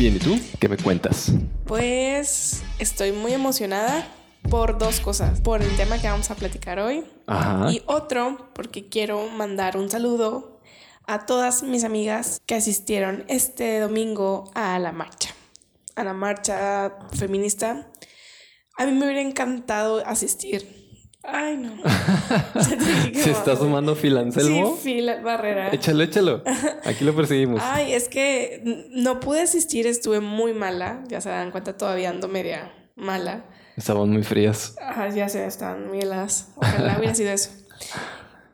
Bien, ¿y tú? ¿Qué me cuentas? Pues estoy muy emocionada por dos cosas. Por el tema que vamos a platicar hoy. Ajá. Y otro, porque quiero mandar un saludo a todas mis amigas que asistieron este domingo a la marcha. A la marcha feminista. A mí me hubiera encantado asistir. Ay, no. ¿Se está sumando Filancelmo? Sí, Fila Barrera. Échalo, échalo. Aquí lo perseguimos. Ay, es que no pude asistir, estuve muy mala. Ya se dan cuenta, todavía ando media mala. Estaban muy frías. Ajá, ya se están muy heladas. Ojalá hubiera sido eso.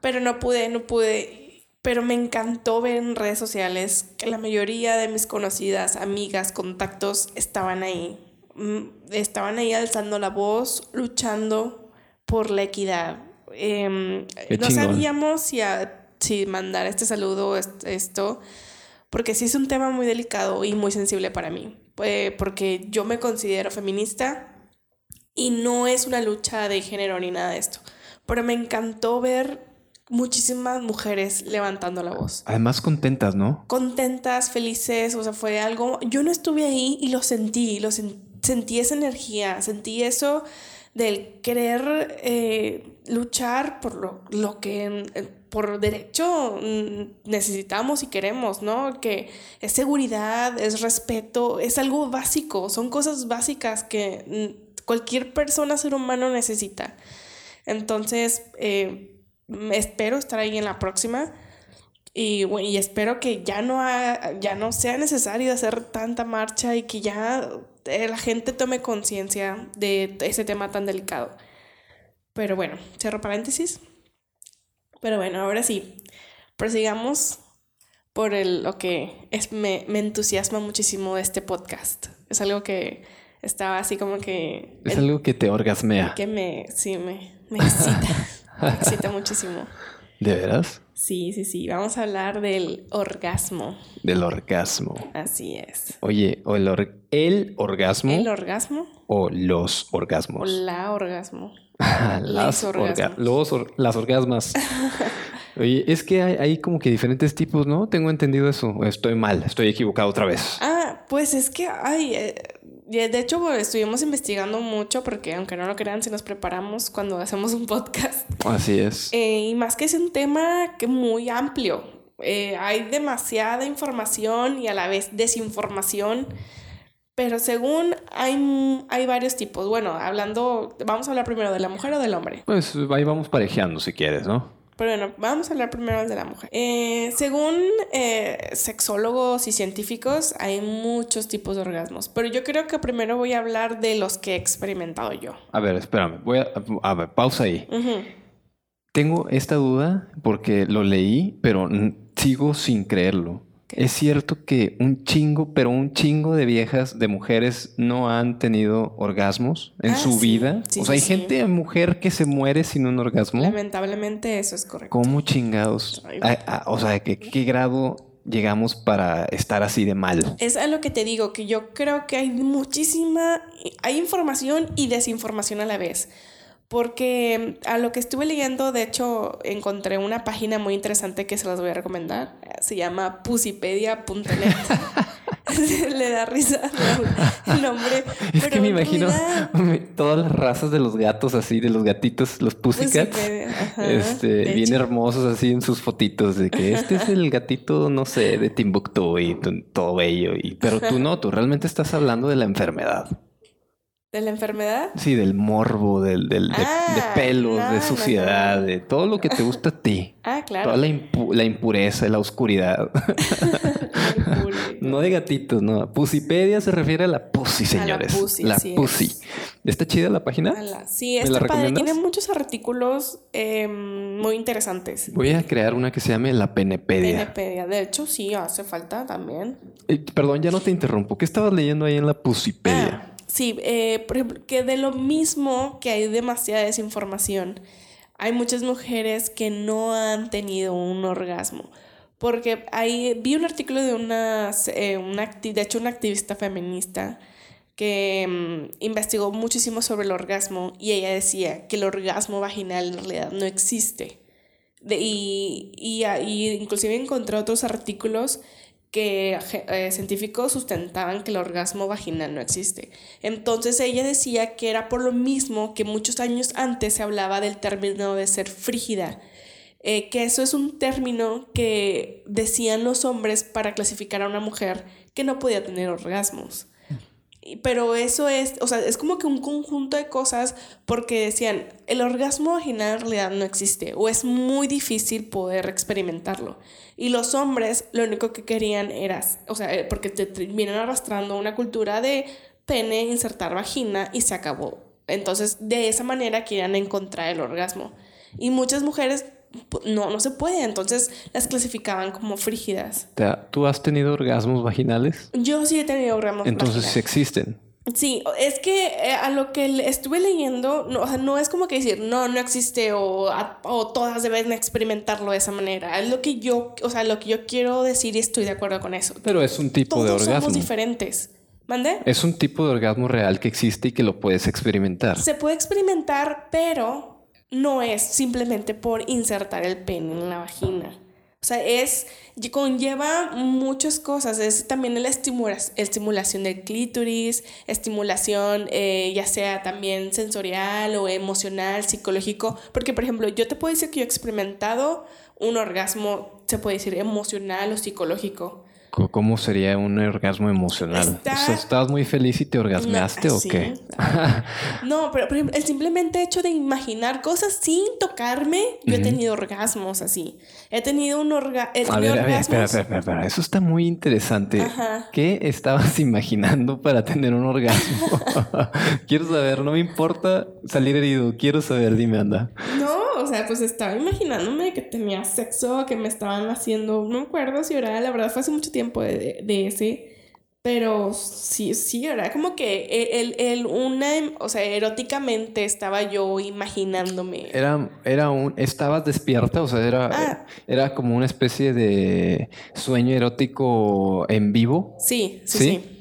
Pero no pude, no pude. Pero me encantó ver en redes sociales que la mayoría de mis conocidas, amigas, contactos estaban ahí. Mm, Estaban ahí alzando la voz, luchando por la equidad. Qué no sabíamos si, a- si mandar este saludo, est- esto, porque sí es un tema muy delicado y muy sensible para mí. Pues, porque yo me considero feminista y no es una lucha de género ni nada de esto. Pero me encantó ver muchísimas mujeres levantando la voz. Además contentas, ¿no? Contentas, felices, o sea, fue algo... Yo no estuve ahí y lo sentí, lo sen- sentí esa energía, sentí eso del querer eh, luchar por lo, lo que eh, por derecho mm, necesitamos y queremos, ¿no? Que es seguridad, es respeto, es algo básico, son cosas básicas que mm, cualquier persona, ser humano necesita. Entonces, eh, espero estar ahí en la próxima. Y, y espero que ya no, ha- ya no sea necesario hacer tanta marcha y que ya eh, la gente tome conciencia de ese tema tan delicado. Pero bueno, cierro paréntesis. Pero bueno, ahora sí, prosigamos por el, lo que es, me, me entusiasma muchísimo de este podcast. Es algo que estaba así como que... Es algo que te orgasmea. que me, sí, me, me excita. me excita muchísimo. ¿De veras? Sí, sí, sí. Vamos a hablar del orgasmo. Del orgasmo. Así es. Oye, o el, or- el orgasmo ¿El orgasmo o los o orgasmos. la orgasmo? las orga- orgasmos. los or- las orgasmas. Oye, es que hay, hay como que diferentes tipos, ¿no? Tengo entendido eso. O Estoy mal, estoy equivocado otra vez. Ah, pues es que, ay, eh, de de hecho pues, estuvimos investigando mucho porque aunque no lo crean, si nos preparamos cuando hacemos un podcast. Así es. Eh, y más que es un tema que muy amplio. Eh, hay demasiada información y a la vez desinformación. Pero según hay, hay varios tipos. Bueno, hablando, vamos a hablar primero de la mujer o del hombre. Pues ahí vamos parejeando si quieres, ¿no? Pero bueno, vamos a hablar primero de la mujer. Eh, según eh, sexólogos y científicos, hay muchos tipos de orgasmos. Pero yo creo que primero voy a hablar de los que he experimentado yo. A ver, espérame. Voy a, a ver, pausa ahí. Tengo esta duda porque lo leí, pero sigo sin creerlo. Es cierto que un chingo, pero un chingo de viejas, de mujeres, no han tenido orgasmos en Ah, su sí. vida. Sí, o sí, sea, hay gente, mujer que se muere sin un orgasmo. Lamentablemente eso es correcto. ¿Cómo chingados? Ay. A- a- o sea, ¿qué, ¿qué grado llegamos para estar así de mal? Es a lo que te digo, que yo creo que hay muchísima, hay información y desinformación a la vez. Porque a lo que estuve leyendo, de hecho, encontré una página muy interesante que se las voy a recomendar. Se llama pusipedia.net. Le da risa el nombre. Es pero que me imagino realidad, todas las razas de los gatos así, de los gatitos, los pussycats. Ajá, Este, bien hecho. hermosos así en sus fotitos de que este es el gatito, no sé, de Timbuktu y todo bello. Y, pero tú no, tú realmente estás hablando de la enfermedad. ¿De la enfermedad? Sí, del morbo, del, del- de, Ah, de pelos, no, de suciedad, no. de todo lo que te gusta a ti. Ah, claro. Toda la, impu- la impureza, la oscuridad. No de gatitos, no. Pusipedia se refiere a la pussy, señores. pussy, la así pussy. es. ¿Está chida la página? Sí, ¿Me está la padre. Tiene muchos artículos eh, muy interesantes. Voy a crear una que se llame la penepedia. Penepedia. De hecho, sí, hace falta también. Eh, perdón, ya no te interrumpo. ¿Qué estabas leyendo ahí en la pusipedia? Ah, sí, eh, por ejemplo, que de lo mismo que hay demasiada desinformación, hay muchas mujeres que no han tenido un orgasmo. Porque ahí vi un artículo de una, eh, una de hecho, una activista feminista que mm, investigó muchísimo sobre el orgasmo y ella decía que el orgasmo vaginal en realidad no existe. De- y, y, y inclusive encontré otros artículos que eh, científicos sustentaban que el orgasmo vaginal no existe. Entonces ella decía que era por lo mismo que muchos años antes se hablaba del término de ser frígida, eh, que eso es un término que decían los hombres para clasificar a una mujer que no podía tener orgasmos. Pero eso es, o sea, es como que un conjunto de cosas porque decían, el orgasmo vaginal en realidad no existe o es muy difícil poder experimentarlo. Y los hombres lo único que querían era, o sea, eh, porque te, vienen arrastrando una cultura de pene, insertar vagina y se acabó. Entonces, de esa manera querían encontrar el orgasmo. Y muchas mujeres no, no se puede. Entonces las clasificaban como frígidas. ¿Tú has tenido orgasmos vaginales? Yo sí he tenido orgasmos Entonces existen. Sí, es que eh, a lo que estuve leyendo, no, o sea, no es como que decir, no, no existe o, o, todas deben experimentarlo de esa manera. Es lo que yo, o sea, lo que yo quiero decir y estoy de acuerdo con eso. Pero es un tipo de orgasmo. somos diferentes. ¿Mande? Es un tipo de orgasmo real que existe y que lo puedes experimentar. Se puede experimentar, pero no es simplemente por insertar el pene en la vagina. O sea, es, conlleva muchas cosas. Es también la estimulación del clítoris, estimulación eh, ya sea también sensorial o emocional, psicológico. Porque, por ejemplo, yo te puedo decir que yo he experimentado un orgasmo, se puede decir emocional o psicológico. ¿Cómo sería un orgasmo emocional? ¿Estabas muy feliz y te orgasmeaste o qué? no, pero por ejemplo, el simplemente hecho de imaginar cosas sin tocarme, yo he tenido orgasmos así. He tenido un orgasmo. A ver, a ver, espera, espera, espera, Eso está muy interesante. ¿Qué estabas imaginando para tener un orgasmo? quiero saber, no me importa salir herido. Quiero saber, dime, anda. No, o sea, pues estaba imaginándome que tenía sexo, que me estaban haciendo, no me acuerdo si era, la verdad fue hace mucho tiempo de, de ese, pero sí, sí, era como que el, el, una, o sea, eróticamente estaba yo imaginándome. Era, era un, estabas despierta, o sea, era, ah. era como una especie de sueño erótico en vivo. sí, sí. ¿Sí? Sí,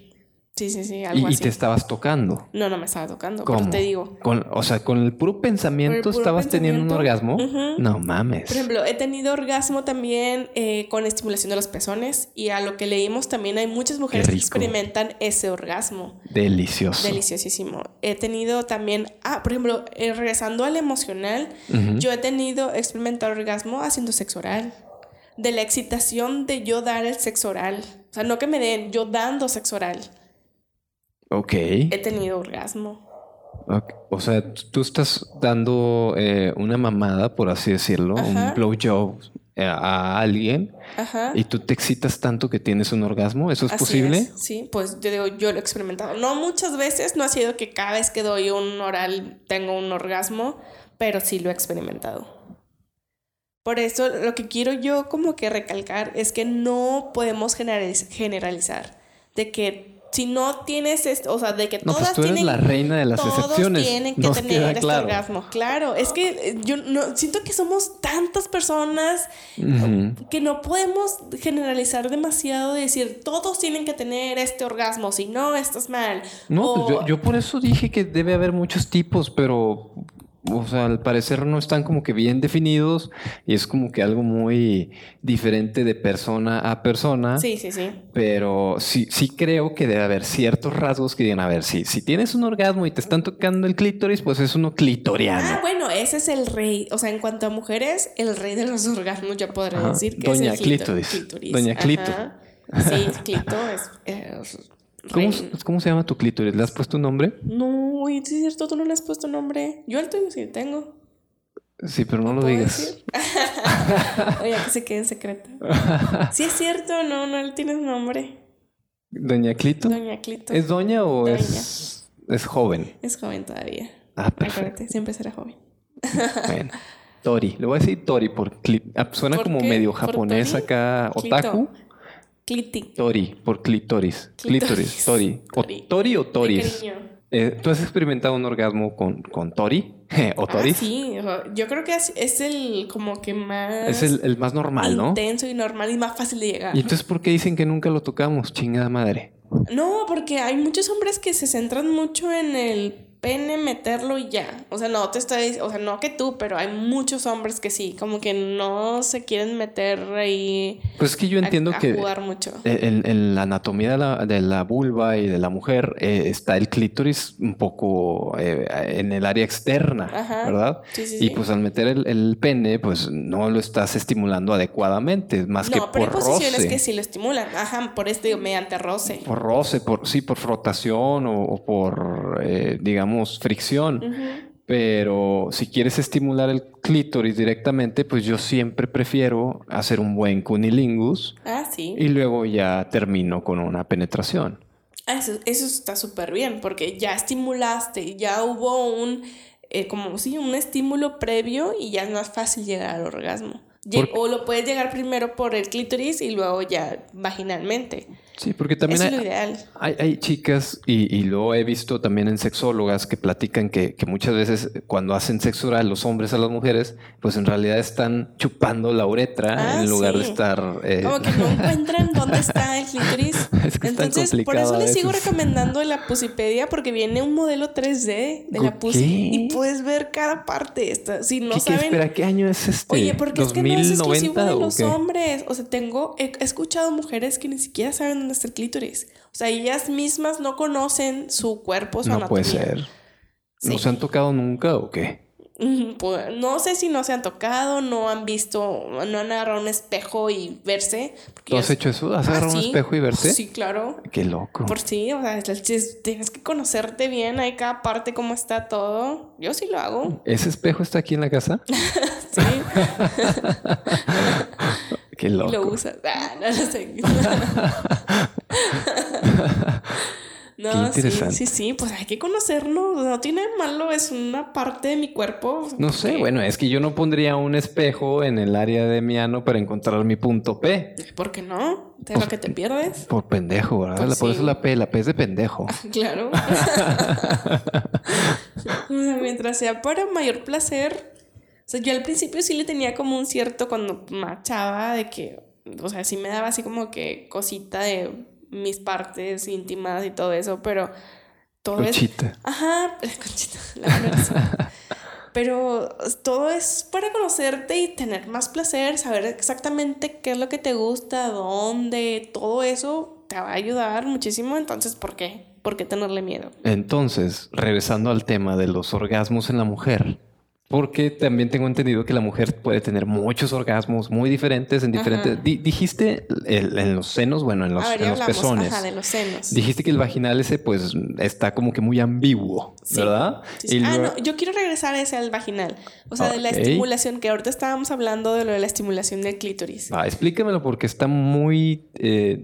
sí, sí, algo y, Y te estabas tocando. No, no me estaba tocando, ¿Cómo? te digo. Con, o sea, con el puro pensamiento estabas teniendo un orgasmo. No mames. Por ejemplo, he tenido orgasmo también eh, con estimulación de los pezones y a lo que leímos también hay muchas mujeres que experimentan ese orgasmo. Delicioso. Deliciosísimo. He tenido también, ah, por ejemplo, eh, regresando al emocional, yo he tenido experimentar orgasmo haciendo sexo oral. De la excitación de yo dar el sexo oral. O sea, no que me den, yo dando sexo oral. Ok. He tenido orgasmo. O sea, tú estás dando eh, una mamada, por así decirlo, un blowjob eh, a alguien y tú te excitas tanto que tienes un orgasmo. ¿Eso es posible? Sí, pues yo digo, yo lo he experimentado. No muchas veces, no ha sido que cada vez que doy un oral tengo un orgasmo, pero sí lo he experimentado. Por eso lo que quiero yo como que recalcar es que no podemos generalizar de que si no tienes esto, o sea, de que no, pues todas pues tú eres la reina de las excepciones. tienen que tener este orgasmo. Claro, es que eh, yo no siento que somos tantas personas que no podemos generalizar demasiado de decir todos tienen que tener este orgasmo, si no estás mal. No, pues yo, yo por eso dije que debe haber muchos tipos, pero o sea, al parecer no están como que bien definidos y es como que algo muy diferente de persona a persona. Sí, sí, sí. Pero sí, sí creo que debe haber ciertos rasgos que digan, a ver, si, si tienes un orgasmo y te están tocando el clítoris, pues es uno clitoriano. Ah, bueno, ese es el rey. O sea, en cuanto a mujeres, el rey de los orgasmos, ya podría decir que Doña es el clítoris. Doña Clito. Sí, Clito es ¿Cómo, se llama tu clítoris? ¿Le has puesto un nombre? No, es cierto, tú no le has puesto nombre. Yo el tuyo sí tengo. Sí, pero no lo digas. Oye, que se quede en secreto. Sí es cierto, no, no le tienes nombre. ¿Doña Clito? Doña Clito. ¿Es doña o Es, es joven? Es joven todavía. Ah, perfecto. siempre será joven. bueno. Tori, le voy a decir Tori por ah, suena como medio japonés acá, otaku. Cliti. Tori, por clitoris. Clitoris, tori. O, tori o toris. Eh, ¿Tú has experimentado un orgasmo con, con Tori o ah, Toris? sí, yo creo que es, el como que más... Es el, más normal, ¿no? Intenso y normal y más fácil de llegar. ¿Y entonces por qué dicen que nunca lo tocamos? Chingada madre. No, porque hay muchos hombres que se centran mucho en el pene, meterlo y ya. O sea, no te estoy, o sea, no que tú, pero hay muchos hombres que sí, como que no se quieren meter ahí. Pues es que yo entiendo que jugar mucho. En, la anatomía de la, de la, vulva y de la mujer eh, está el clítoris un poco eh, en el área externa, ¿verdad? Sí, sí, y pues al meter el, pene, pues no lo estás estimulando adecuadamente, más que por pero hay posiciones que sí lo estimulan, ajá, por esto digo, mediante roce. Por roce, por sí, por frotación o, por, eh, digamos, fricción. Pero si quieres estimular el clítoris directamente, pues yo siempre prefiero hacer un buen cunilingus. Ah, sí. Y luego ya termino con una penetración. Ah, eso, eso está súper bien, porque ya estimulaste, ya hubo un, eh, como sí, un estímulo previo y ya es más fácil llegar al orgasmo. O lo puedes llegar primero por el clítoris y luego ya vaginalmente. Sí, porque también hay, hay, chicas, y, lo he visto también en sexólogas que platican que, muchas veces cuando hacen sexo oral los hombres a las mujeres, pues en realidad están chupando la uretra ah, en lugar de estar... Eh... Como que no encuentran dónde está el clítoris. es que Entonces, por eso les sigo recomendando la Pusipedia porque viene un modelo 3D de la Pusi y puedes ver cada parte. Esta. Si no ¿Qué, saben... espera, ¿qué año es este? Oye, porque es que no es exclusivo de los hombres. O sea, tengo... He escuchado mujeres que ni siquiera saben dónde el clítoris. O sea, ellas mismas no conocen su cuerpo, su no puede ser. ¿No se han tocado nunca o qué? Pues, no sé si no se han tocado, no han visto, no han agarrado un espejo y verse. ¿Tú has hecho eso? ¿Has agarrado un ah, espejo y verse? Sí, claro. Qué loco. Por sí, o sea, tienes que conocerte bien, hay cada parte, cómo está todo. Yo sí lo hago. ¿Ese espejo está aquí en la casa? sí. Qué loco. Lo usas. Ah, no lo sé. No, Qué interesante. Sí, sí, sí, pues hay que conocerlo. No tiene malo, es una parte de mi cuerpo. No sé, bueno, es que yo no pondría un espejo en el área de mi ano para encontrar mi punto P. ¿Por qué no? ¿De lo que te pierdes? Por pendejo, ¿verdad? Pues por eso la P, la P es de pendejo. claro. Mientras sea para mayor placer, o sea, yo al principio sí le tenía como un cierto cuando machaba de que, o sea, sí me daba así como que cosita de mis partes íntimas y todo eso, pero todo conchita. es... Ajá, conchita, la Pero todo es para conocerte y tener más placer, saber exactamente qué es lo que te gusta, dónde, todo eso te va a ayudar muchísimo. Entonces, ¿por qué? ¿Por qué tenerle miedo? Entonces, regresando al tema de los orgasmos en la mujer, porque también tengo entendido que la mujer puede tener muchos orgasmos muy diferentes en diferentes. dijiste en los senos, bueno, en los, pezones. Ajá, de los senos. Dijiste que el vaginal ese, pues, está como que muy ambiguo, ¿verdad? ah, no, yo quiero regresar a ese al vaginal. O sea, de la estimulación, que ahorita estábamos hablando de lo de la estimulación del clítoris. Ah, explícamelo porque está muy eh,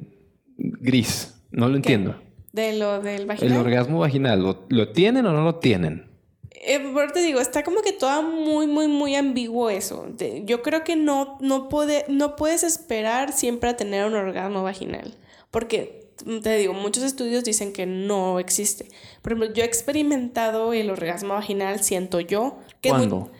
gris. No lo entiendo. De lo del vaginal. El orgasmo vaginal, ¿lo tienen o no lo tienen? Eh, te digo, está como que todo muy, muy, muy ambiguo eso. yo creo que no, no, puede, no puedes esperar siempre a tener un orgasmo vaginal. Porque, te digo, muchos estudios dicen que no existe. Por ejemplo, yo he experimentado el orgasmo vaginal, siento yo. Que ¿Cuándo?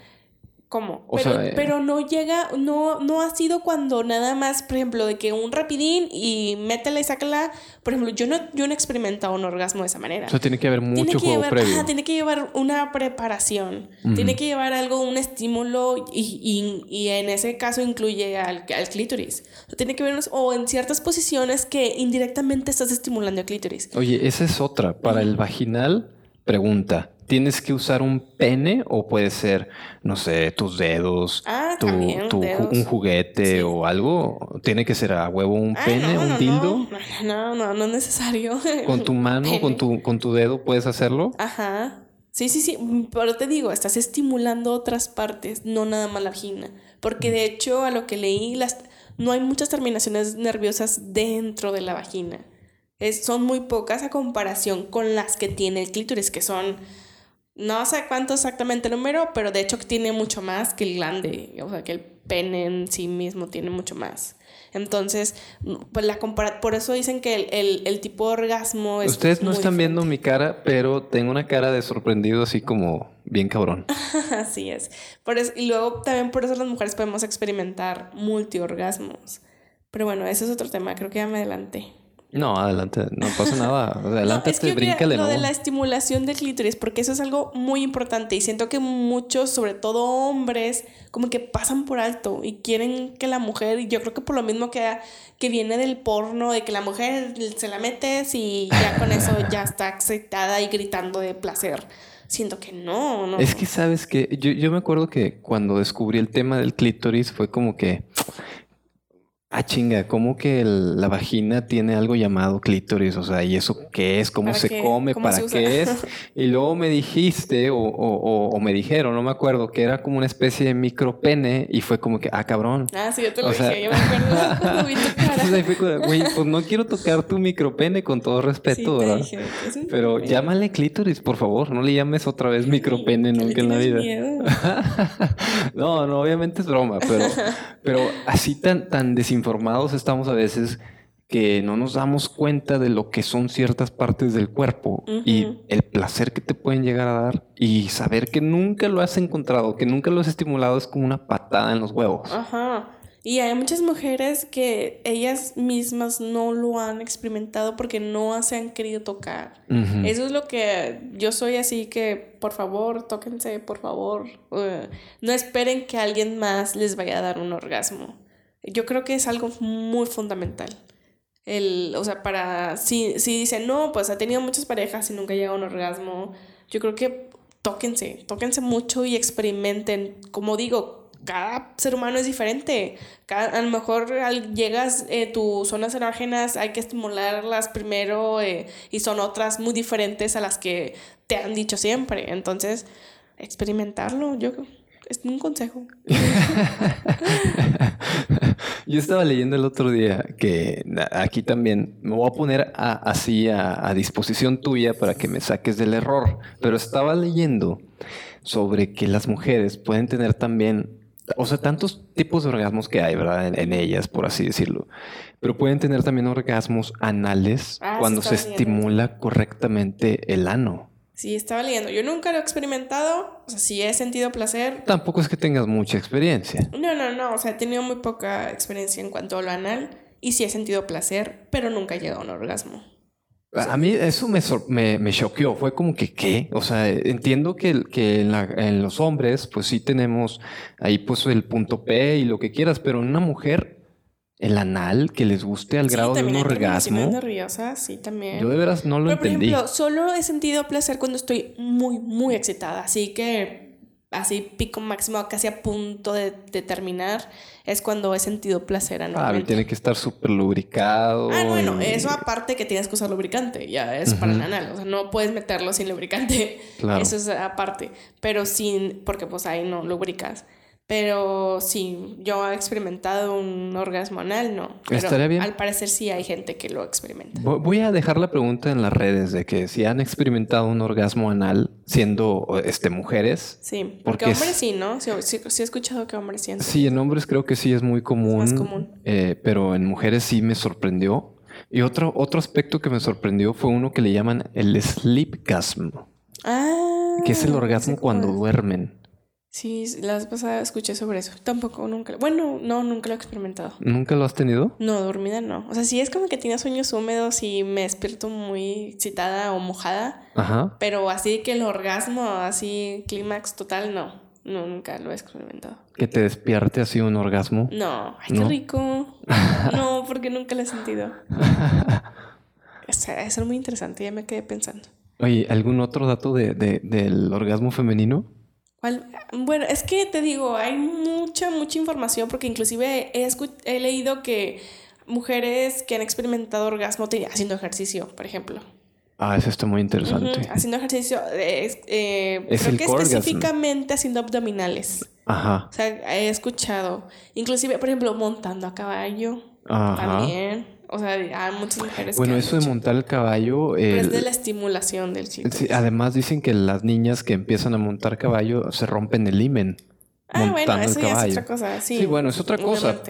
¿Cómo? pero, eh, pero, no llega, no, no ha sido cuando nada más, por ejemplo, de que un rapidín y métela y sácala. Por ejemplo, yo no, yo no he experimentado un orgasmo de esa manera. O tiene que haber mucho juego previo. tiene que llevar una preparación. Tiene que llevar algo, un estímulo y, y, en ese caso incluye al, al clítoris. O tiene que ver, o en ciertas posiciones que indirectamente estás estimulando el clítoris. Oye, esa es otra. Para el vaginal, pregunta. ¿Tienes que usar un pene o puede ser, no sé, tus dedos, ah, tu, un juguete o algo? ¿Tiene que ser a huevo un ah, pene, un dildo? No, no, no, es necesario. ¿Con tu mano, con tu, con tu dedo puedes hacerlo? Ajá. Sí, sí, sí. Pero te digo, estás estimulando otras partes, no nada más la vagina. Porque de hecho, a lo que leí, las, no hay muchas terminaciones nerviosas dentro de la vagina. Es, son muy pocas a comparación con las que tiene el clítoris, que son no sé cuánto exactamente el número, pero de hecho tiene mucho más que el glande, o sea, que el pene en sí mismo tiene mucho más. Entonces, pues la por eso dicen que el, el, tipo de orgasmo es. Ustedes no están viendo mi cara, pero tengo una cara de sorprendido, así como bien cabrón. así es. Por eso, y luego también por eso las mujeres podemos experimentar multiorgasmos. Pero bueno, ese es otro tema, creo que ya me adelanté. No, adelante, no pasa nada. Adelante te bríncale, Lo de la estimulación del clítoris, porque eso es algo muy importante y siento que muchos, sobre todo hombres, como que pasan por alto y quieren que la mujer, y yo creo que por lo mismo que, que viene del porno, de que la mujer se la metes y ya con eso ya está excitada y gritando de placer. Siento que no, no. Es que sabes que yo, yo me acuerdo que cuando descubrí el tema del clítoris fue como que Ah, chinga, ¿cómo que la vagina tiene algo llamado clítoris? O sea, ¿y eso qué es? ¿Cómo se come? ¿Para qué es? Y luego me dijiste, o, me dijeron, no me acuerdo, que era como una especie de micropene y fue como que, ah, cabrón. Ah, sí, yo te lo dije, yo me acuerdo. vi tu cara. güey, pues no quiero tocar tu micropene con todo respeto, ¿verdad? Pero llámale clítoris, por favor, no le llames otra vez micropene nunca en la vida. no, no, obviamente es broma, pero, pero así tan, tan desinformado informados estamos a veces que no nos damos cuenta de lo que son ciertas partes del cuerpo y el placer que te pueden llegar a dar y saber que nunca lo has encontrado, que nunca lo has estimulado es como una patada en los huevos. Ajá. Y hay muchas mujeres que ellas mismas no lo han experimentado porque no se han querido tocar. Eso es lo que yo soy así que, por favor, tóquense, por favor. Uh, no esperen que alguien más les vaya a dar un orgasmo. Yo creo que es algo muy fundamental. El, o sea, para, si, si dicen, no, pues ha tenido muchas parejas y nunca llega a un orgasmo, yo creo que tóquense, tóquense mucho y experimenten. Como digo, cada ser humano es diferente. Cada, a lo mejor al, llegas, eh, tus zonas erógenas hay que estimularlas primero eh, y son otras muy diferentes a las que te han dicho siempre. Entonces, experimentarlo, yo es un consejo. Yo estaba leyendo el otro día que aquí también me voy a poner así a, disposición tuya para que me saques del error, pero estaba leyendo sobre que las mujeres pueden tener también, o sea, tantos tipos de orgasmos que hay, ¿verdad? En, ellas, por así decirlo, pero pueden tener también orgasmos anales ah, cuando se estimula correctamente el ano. Sí, estaba leyendo. Yo nunca lo he experimentado. O sea, sí he sentido placer. Tampoco es que tengas mucha experiencia. No, no, no. O sea, he tenido muy poca experiencia en cuanto a lo anal. Y sí he sentido placer, pero nunca he llegado a un orgasmo. A mí eso me, me, me choqueó. Fue como que, ¿qué? O sea, entiendo que, que en, en, los hombres, pues sí tenemos ahí pues el punto P y lo que quieras, pero en una mujer el anal que les guste al grado de un orgasmo. nerviosa, sí, también. Yo de veras no lo entendí. Por ejemplo, solo he sentido placer cuando estoy muy, muy excitada. Así que, así pico máximo, casi a punto de, terminar, es cuando he sentido placer anualmente. Ah, tiene que estar súper lubricado. Ah, bueno, eso aparte que tienes que usar lubricante, ya es para el anal. O sea, no puedes meterlo sin lubricante. Claro. Eso es aparte. Pero sin, porque pues ahí no lubricas. Pero sí, yo he experimentado un orgasmo anal, no. Estaría bien. Al parecer sí hay gente que lo experimenta. Voy a dejar la pregunta en las redes de que si han experimentado un orgasmo anal siendo este, mujeres. Sí, porque, hombres sí, ¿no? Sí, he escuchado que hombres sí. Sí, en hombres creo que sí es muy común. Es más común. Eh, pero en mujeres sí me sorprendió. Y otro, otro aspecto que me sorprendió fue uno que le llaman el sleepgasm. Ah. Que es el orgasmo cuando duermen. Sí, la vez pasada escuché sobre eso. Tampoco, nunca. Bueno, no, nunca lo he experimentado. ¿Nunca lo has tenido? No, dormida no. O sea, sí es como que tiene sueños húmedos y me despierto muy excitada o mojada. Ajá. Pero así que el orgasmo, así, clímax total, no. no. Nunca lo he experimentado. ¿Que te despierte así un orgasmo? No, ay, qué rico. no, porque nunca lo he sentido. o sea, es muy interesante, ya me quedé pensando. Oye, ¿algún otro dato de, de, del orgasmo femenino? Bueno, es que te digo, hay mucha, mucha información porque inclusive he, he leído que mujeres que han experimentado orgasmo haciendo ejercicio, por ejemplo. Ah, eso está muy interesante. Haciendo ejercicio, eh, creo que específicamente haciendo abdominales. Ajá. O sea, he escuchado. Inclusive, por ejemplo, montando a caballo. Ajá. También. O sea, hay muchas mujeres Bueno, eso de montar el caballo... es de la estimulación del chico. además dicen que las niñas que empiezan a montar caballo se rompen el himen. Ah, bueno, eso ya es otra cosa. Sí, bueno, es otra cosa.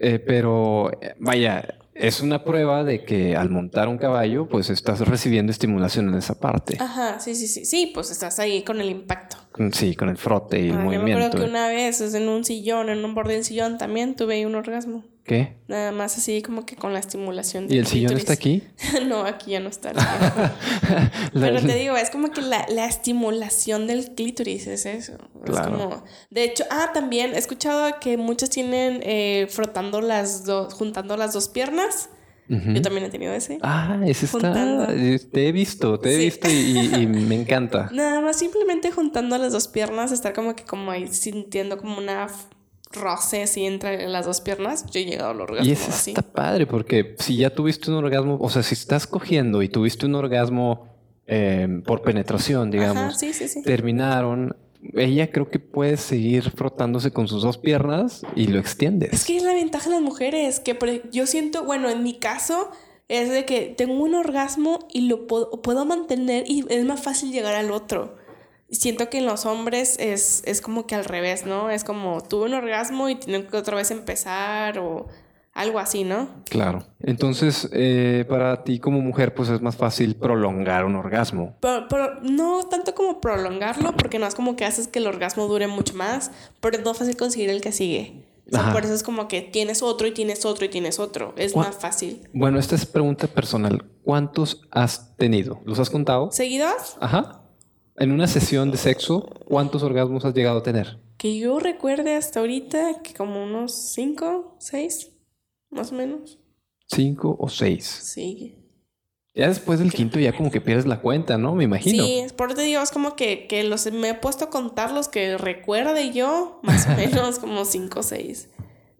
Eh, pero, vaya, es una prueba de que al montar un caballo, pues estás recibiendo estimulación en esa parte. Ajá, sí, sí, sí. Sí, pues estás ahí con el impacto. Sí, con el frote y el movimiento. Yo me acuerdo que una vez en un sillón, en un borde del sillón, también tuve un orgasmo. ¿Qué? Nada más así como que con la estimulación ¿Y el sillón está aquí? no, aquí ya no está. Pero te digo, es como que la, la estimulación del clítoris es eso. Es como... De hecho, ah, también he escuchado que muchos tienen eh, frotando las dos, juntando las dos piernas. Yo también he tenido ese. Ah, ese está. Te he visto, te he visto y, me encanta. Nada más simplemente juntando las dos piernas, estar como que como ahí sintiendo como una roce así entre las dos piernas, yo he llegado al orgasmo. Y eso está padre, porque si ya tuviste un orgasmo, o sea, si estás cogiendo y tuviste un orgasmo em, por penetración, digamos, terminaron. Ella creo que puede seguir frotándose con sus dos piernas y lo extiendes. Es que es la ventaja de las mujeres, que yo siento, bueno, en mi caso, es de que tengo un orgasmo y lo puedo, puedo mantener y es más fácil llegar al otro siento que en los hombres es, es como que al revés, ¿no? Es como tuve un orgasmo y tengo que otra vez empezar o algo así, ¿no? Claro. Entonces, eh, para ti como mujer, pues es más fácil prolongar un orgasmo. Pero, no tanto como prolongarlo, porque no es como que haces que el orgasmo dure mucho más, pero es más fácil conseguir el que sigue. por eso es como que tienes otro y tienes otro y tienes otro. Es más fácil. Bueno, esta es pregunta personal. ¿Cuántos has tenido? ¿Los has contado? ¿Seguidos? Ajá. En una sesión de sexo, ¿cuántos orgasmos has llegado a tener? Que yo recuerde hasta ahorita que como unos cinco, seis, más o menos. ¿Cinco o seis? Sí. Ya después del quinto ya como que pierdes la cuenta, ¿no? Me imagino. Sí, por eso te digo, es como que, que los, me he puesto a contar los que recuerde yo, más o menos como cinco o seis.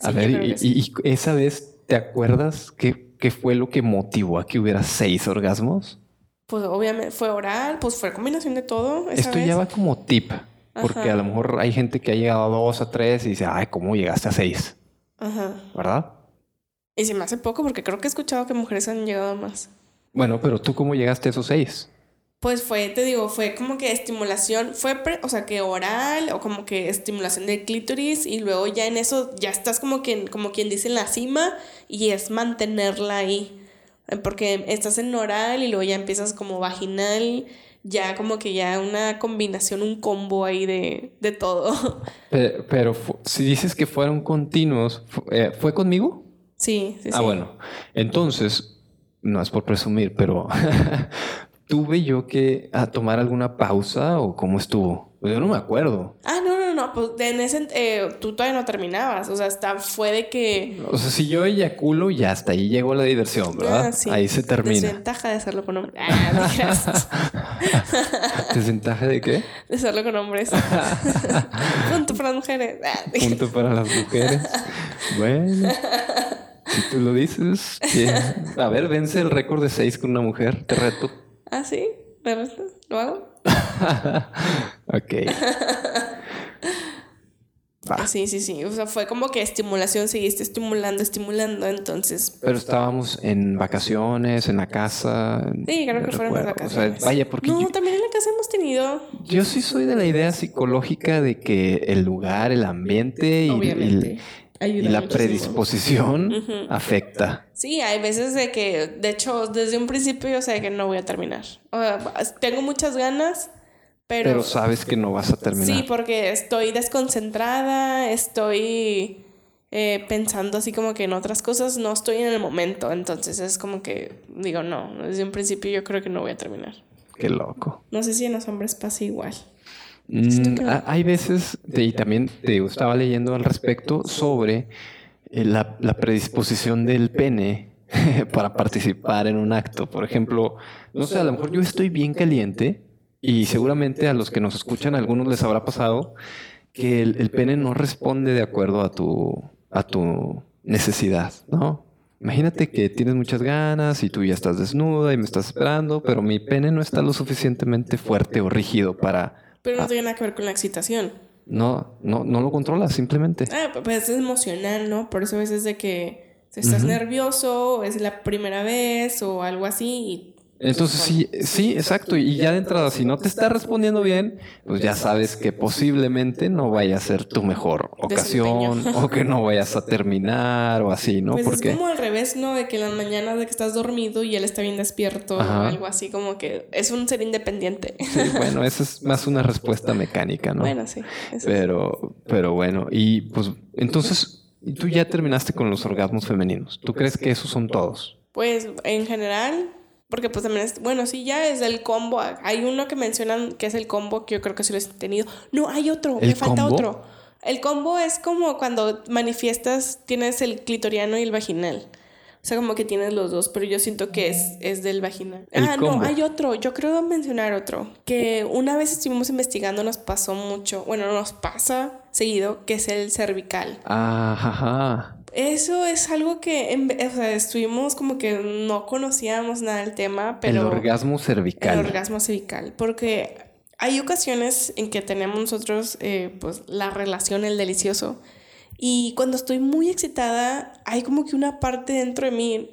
a ver, y, esa vez, ¿te acuerdas qué, qué fue lo que motivó a que hubiera seis orgasmos? Pues obviamente fue oral, pues fue combinación de todo. Esto ya va como tip, porque a lo mejor hay gente que ha llegado a dos, a tres y dice, ay, ¿cómo llegaste a seis? Ajá. ¿Verdad? Y se me hace poco porque creo que he escuchado que mujeres han llegado a más. Bueno, pero tú cómo llegaste a esos seis? Pues fue, te digo, fue como que estimulación, fue, o sea, que oral o como que estimulación del clítoris y luego ya en eso ya estás como, que, como quien dice en la cima y es mantenerla ahí. Eh, porque estás en oral y luego ya empiezas como vaginal, ya como que ya una combinación, un combo ahí de, de todo. Pero, si dices que fueron continuos, eh, ¿fue conmigo? Sí, sí. Ah, bueno. Entonces, no es por presumir, pero tuve yo que a tomar alguna pausa o cómo estuvo. Pues yo no me acuerdo. Ah, no, no, pues en ese, eh, tú todavía no terminabas, o sea, hasta fue de que... O sea, si yo eyaculo, ya hasta ahí llegó la diversión, ¿verdad? Ah, ahí se termina. Desventaja de hacerlo con hombres. Ah, ¿Desventaja de qué? De hacerlo con hombres. Punto para las mujeres. Ah, Punto para las mujeres. Bueno. Si tú lo dices, a ver, vence el récord de seis con una mujer, te reto. ¿Ah, sí? ¿Me reto? ¿Lo hago? ok. Sí, sí, sí. O sea, fue como que estimulación, seguiste estimulando, estimulando, entonces. Pero estábamos en vacaciones, en la casa. Sí, creo que fueron las vacaciones. vaya, porque. No, también en la casa hemos tenido. Yo sí soy de la idea psicológica de que el lugar, el ambiente y, y la predisposición afecta. Sí, hay veces de que, de hecho, desde un principio yo sé que no voy a terminar. O sea, tengo muchas ganas pero, sabes que no vas a terminar. Sí, porque estoy desconcentrada, estoy eh, pensando así como que en otras cosas, no estoy en el momento. Entonces es como que digo, no, desde un principio yo creo que no voy a terminar. Qué loco. No sé si en los hombres pasa igual. Mm, hay veces, y también te estaba leyendo al respecto sobre eh, la, la predisposición del pene para participar en un acto. Por ejemplo, no sé, a lo mejor yo estoy bien caliente y seguramente a los que nos escuchan, a algunos les habrá pasado que el, pene no responde de acuerdo a tu, a tu necesidad, ¿no? Imagínate que tienes muchas ganas y tú ya estás desnuda y me estás esperando, pero mi pene no está lo suficientemente fuerte o rígido para... Pero no tiene nada que ver con la excitación. No, no, no lo controlas, simplemente. Ah, pues es emocional, ¿no? Por eso a veces de que estás nervioso, es la primera vez o algo así y entonces sí, sí, exacto. Y ya de entrada, si no te está respondiendo bien, pues ya sabes que posiblemente no vaya a ser tu mejor ocasión o que no vayas a terminar o así, ¿no? Pues Porque... es como al revés, ¿no? De que en las mañanas de que estás dormido y él está bien despierto o algo así, como que es un ser independiente. Sí, bueno, esa es más una respuesta mecánica, ¿no? Bueno, sí. Pero, pero bueno, y pues entonces tú ya terminaste con los orgasmos femeninos. ¿Tú crees que esos son todos? Pues en general, porque pues también es, bueno, sí, ya es el combo. Hay uno que mencionan que es el combo, que yo creo que sí lo he tenido. No, hay otro, me falta otro. El combo es como cuando manifiestas, tienes el clitoriano y el vaginal. O sea, como que tienes los dos, pero yo siento que es, es del vaginal. ah, no, hay otro. Yo creo mencionar otro. Que una vez estuvimos investigando, nos pasó mucho. Bueno, nos pasa seguido, que es el cervical. Ajá. Eso es algo que o sea, estuvimos como que no conocíamos nada del tema, pero... El orgasmo cervical. El orgasmo cervical. Porque hay ocasiones en que tenemos nosotros, eh, pues, la relación, el delicioso y cuando estoy muy excitada, hay como que una parte dentro de mí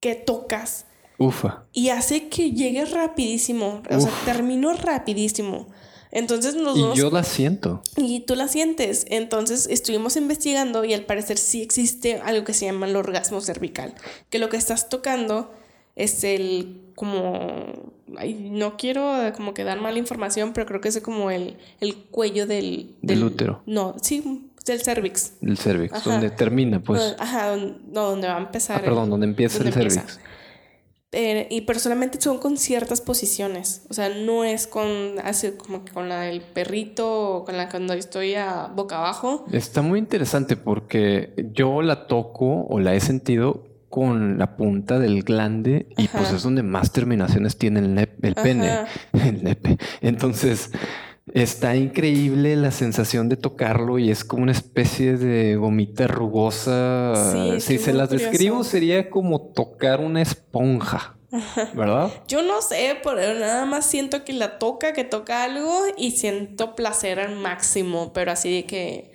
que tocas. Ufa. Y hace que llegue rapidísimo. O sea, termino rapidísimo. Entonces nos Y yo la siento. Y tú la sientes. Entonces estuvimos investigando y al parecer sí existe algo que se llama el orgasmo cervical. Que lo que estás tocando es el como no quiero como que dar mala información, pero creo que es como el, el cuello del, del, útero. No, sí, del cervix. El cervix, donde termina, pues. Ajá, no, donde va a empezar. Ah, perdón, donde empieza el cervix. Eh, y personalmente son con ciertas posiciones. O sea, no es con así como que con la del perrito o con la cuando estoy a boca abajo. Está muy interesante porque yo la toco o la he sentido con la punta del glande y pues es donde más terminaciones tiene el, el pene. El nepe. Entonces, Está increíble la sensación de tocarlo y es como una especie de gomita rugosa. si se las describo sería como tocar una esponja. ¿Verdad? Yo no sé, pero nada más siento que la toca, que toca algo y siento placer al máximo, pero así de que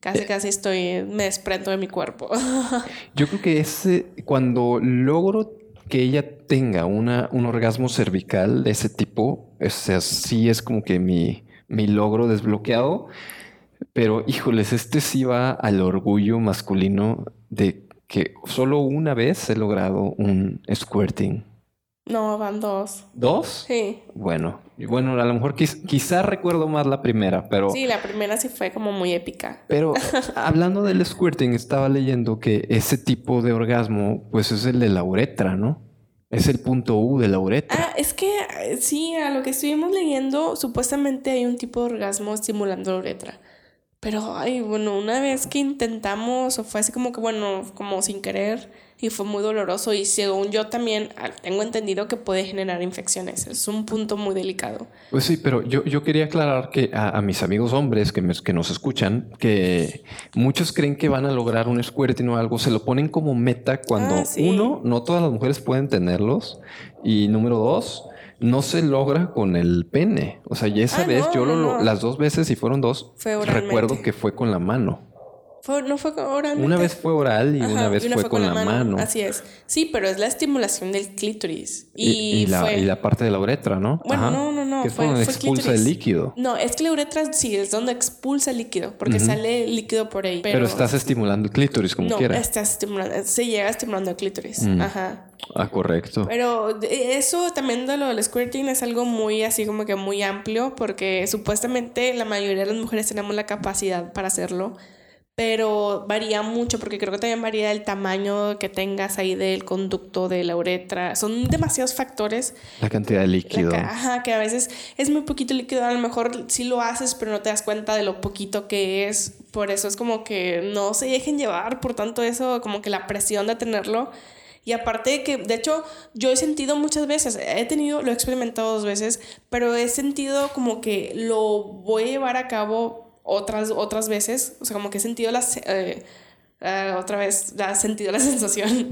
casi eh. casi estoy, me desprendo de mi cuerpo. Yo creo que es cuando logro que ella tenga una, un orgasmo cervical de ese tipo, o sea, sí es como que mi, mi logro desbloqueado. Pero híjoles, este sí va al orgullo masculino de que solo una vez he logrado un squirting. No, van dos. ¿Dos? Sí. Bueno, bueno, a lo mejor quizá recuerdo más la primera, pero... Sí, la primera sí fue como muy épica. Pero hablando del squirting, estaba leyendo que ese tipo de orgasmo, pues es el de la uretra, ¿no? Es el punto U de la uretra. Ah, es que eh, sí, a lo que estuvimos leyendo, supuestamente hay un tipo de orgasmo estimulando la uretra. Pero, ay, bueno, una vez que intentamos, o fue así como que, bueno, como sin querer, y fue muy doloroso y según yo también ah, tengo entendido que puede generar infecciones. Es un punto muy delicado. Pues sí, pero yo, yo quería aclarar que a, mis amigos hombres que, que nos escuchan, que muchos creen que van a lograr un squirting o algo, se lo ponen como meta cuando ah, uno, no todas las mujeres pueden tenerlos y número dos, no se logra con el pene. O sea, ya esa ah, vez, yo lo, las dos veces, y fueron dos, recuerdo que fue con la mano no fue oral. Una vez fue oral y una vez fue, con, la mano. Así es. Sí, pero es la estimulación del clítoris. Y, la, parte de la uretra, ¿no? Bueno, no, no, no. Que fue, donde expulsa el líquido. No, es que la uretra sí es donde expulsa el líquido, porque sale líquido por ahí. Pero, estás estimulando el clítoris como quieras. No, estás estimulando, se llega estimulando el clítoris. Mm. Ajá. Ah, correcto. Pero eso también de lo del squirting es algo muy así como que muy amplio, porque supuestamente la mayoría de las mujeres tenemos la capacidad para hacerlo pero varía mucho porque creo que también varía el tamaño que tengas ahí del conducto de la uretra. Son demasiados factores. La cantidad de líquido. ajá, que a veces es muy poquito líquido, a lo mejor sí lo haces, pero no te das cuenta de lo poquito que es. Por eso es como que no se dejen llevar por tanto eso, como que la presión de tenerlo. Y aparte de que, de hecho, yo he sentido muchas veces, he tenido, lo he experimentado dos veces, pero he sentido como que lo voy a llevar a cabo otras, otras veces, o sea, como que he sentido las... Eh, eh, otra vez ha sentido la sensación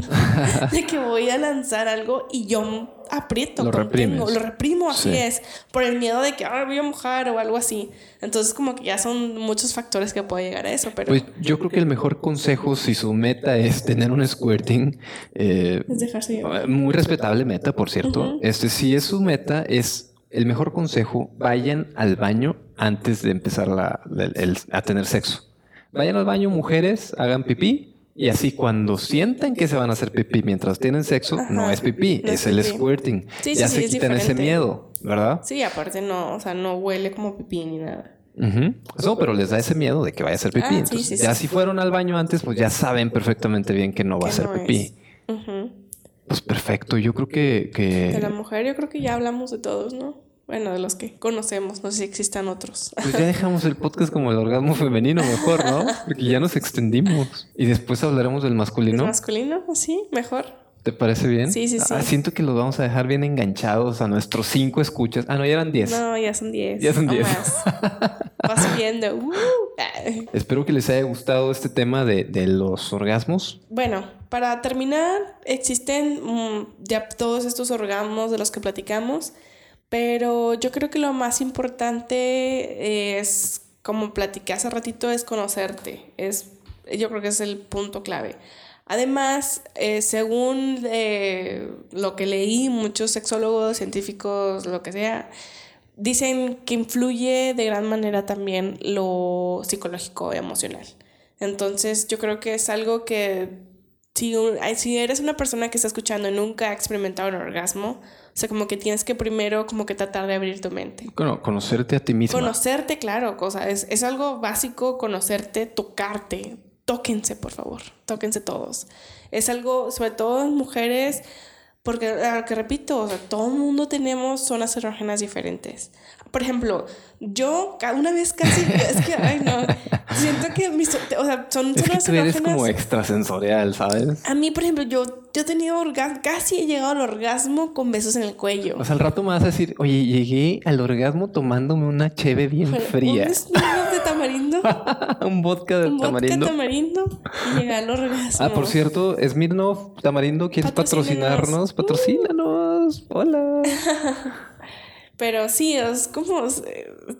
de que voy a lanzar algo y yo aprieto, lo reprimo, lo reprimo, así es, por el miedo de que ahora voy a mojar o algo así. Entonces como que ya son muchos factores que puede llegar a eso, pero... Pues yo creo que el mejor consejo si su meta es tener un squirting, eh, es dejarse Muy respetable meta, por cierto. Este, si es su meta, es el mejor consejo, vayan al baño antes de empezar a tener sexo. Vayan al baño, mujeres, hagan pipí. Y así cuando sientan que se van a hacer pipí mientras tienen sexo, no es pipí, es, el squirting. ya se quitan ese miedo, ¿verdad? Sí, aparte no, o sea, no huele como pipí ni nada. No, pero les da ese miedo de que vaya a ser pipí. Ah, ya si fueron al baño antes, pues ya saben perfectamente bien que no va a ser pipí. Pues perfecto. Yo creo que, que, De la mujer, yo creo que ya hablamos de todos, ¿no? Bueno, de los que conocemos, no sé si existan otros. Pues ya dejamos el podcast como el orgasmo femenino mejor, ¿no? Porque ya nos extendimos. Y después hablaremos del masculino. ¿El masculino? Sí, mejor. ¿Te parece bien? Sí, sí, sí. Ah, siento que los vamos a dejar bien enganchados a nuestros cinco escuchas. Ah, no, ya eran diez. No, ya son diez. Ya son diez. Va subiendo. Uh. Espero que les haya gustado este tema de, de los orgasmos. Bueno, para terminar, existen mm, ya todos estos orgasmos de los que platicamos, pero yo creo que lo más importante es, como platiqué hace ratito, es conocerte. Es, yo creo que es el punto clave. Además, eh, según eh, lo que leí, muchos sexólogos, científicos, lo que sea, dicen que influye de gran manera también lo psicológico y emocional. Entonces, yo creo que es algo que si, si eres una persona que está escuchando y nunca ha experimentado un orgasmo, o sea, como que tienes que primero como que tratar de abrir tu mente. Bueno, conocerte a ti mismo. Conocerte, claro, cosa, es, es algo básico conocerte, tocarte, tóquense, por favor, tóquense todos. Es algo, sobre todo en mujeres, porque, ah, que repito, todo el mundo tenemos zonas erógenas diferentes. Por ejemplo, yo una vez casi, es que, ay no, siento que mis, o sea, son es que tú eres como extrasensorial, ¿sabes? A mí, por ejemplo, yo, yo he tenido orgasmo, casi he llegado al orgasmo con besos en el cuello. O sea, al rato me vas a decir, oye, llegué al orgasmo tomándome una cheve bien fría. ¿Un de tamarindo? un vodka de un tamarindo. Vodka tamarindo y llegué al orgasmo. Ah, por cierto, Smirnoff Tamarindo, ¿quieres patrocinarnos? Patrocínanos. Hola. Pero sí, es como,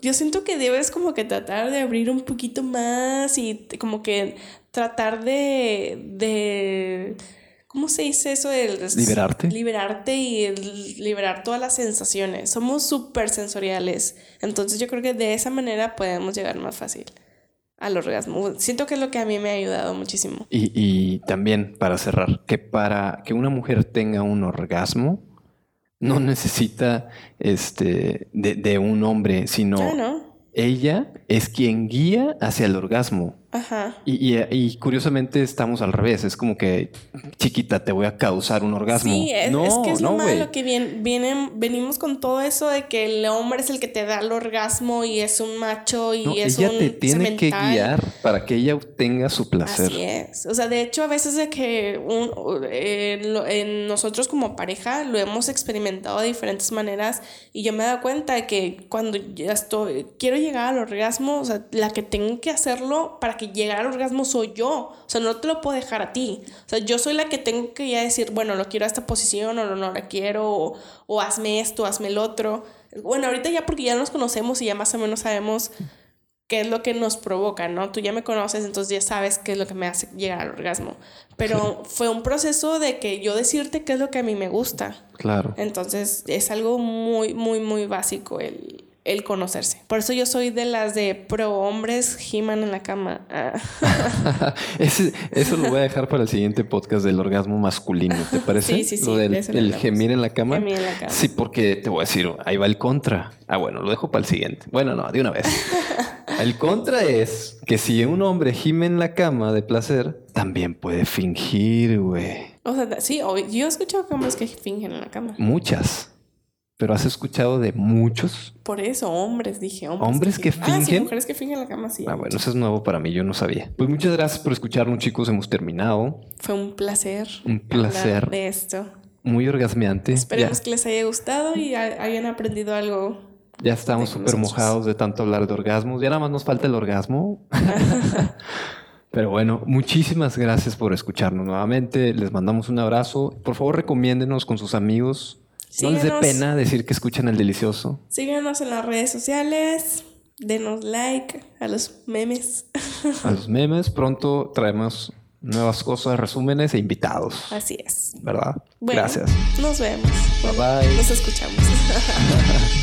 yo siento que debes como que tratar de abrir un poquito más y como que tratar de, de ¿cómo se dice eso? De liberarte. Liberarte y liberar todas las sensaciones. Somos súper sensoriales. Entonces yo creo que de esa manera podemos llegar más fácil al orgasmo. Siento que es lo que a mí me ha ayudado muchísimo. Y, y también para cerrar, que para que una mujer tenga un orgasmo, no necesita este de, de un hombre, sino ella es quien guía hacia el orgasmo. Ajá. Y, y, curiosamente estamos al revés. Es como que, chiquita, te voy a causar un orgasmo. Sí, es, no, es que es lo malo que vienen, venimos con todo eso de que el hombre es el que te da el orgasmo y es un macho y es ella te tiene que guiar para que ella obtenga su placer. Así es. O sea, de hecho, a veces de que un, nosotros como pareja lo hemos experimentado de diferentes maneras y yo me he dado cuenta de que cuando ya estoy, quiero llegar al orgasmo, o sea, la que tengo que hacerlo para que llegar al orgasmo soy yo. O sea, no te lo puedo dejar a ti. O sea, yo soy la que tengo que ya decir, bueno, lo quiero a esta posición o no, no la quiero, o, hazme esto, hazme el otro. Bueno, ahorita ya porque ya nos conocemos y ya más o menos sabemos qué es lo que nos provoca, ¿no? Tú ya me conoces, entonces ya sabes qué es lo que me hace llegar al orgasmo. Pero fue un proceso de que yo decirte qué es lo que a mí me gusta. Claro. Entonces es algo muy, muy, muy básico el, el conocerse. Por eso yo soy de las de pro hombres giman en la cama. Ah. eso lo voy a dejar para el siguiente podcast del orgasmo masculino, ¿te parece? Sí, sí, sí. Lo del el gemir en la cama. Gemir en la cama. Sí, porque te voy a decir, ahí va el contra. Ah, bueno, lo dejo para el siguiente. Bueno, no, de una vez. el contra es que si un hombre gime en la cama de placer, también puede fingir, güey. O sea, sí, yo he escuchado hombres que fingen en la cama. Muchas pero has escuchado de muchos. Por eso, hombres, dije, hombres. Hombres que, fingen. Ah, sí, mujeres que fingen la cama, sí. Ah, bueno, eso es nuevo para mí, yo no sabía. Pues muchas gracias por escucharnos, chicos, hemos terminado. Fue un placer. Un placer. De esto. Muy orgasmeante. Esperemos que les haya gustado y hayan aprendido algo. Ya estamos súper mojados de tanto hablar de orgasmos. Ya nada más nos falta el orgasmo. Pero bueno, muchísimas gracias por escucharnos nuevamente. Les mandamos un abrazo. Por favor, recomiéndenos con sus amigos no les dé pena decir que escuchan el delicioso. Síguenos en las redes sociales. Denos like a los memes. A los memes. Pronto traemos nuevas cosas, resúmenes e invitados. Así es. ¿Verdad? Gracias. Nos vemos. Bye bye. Nos escuchamos.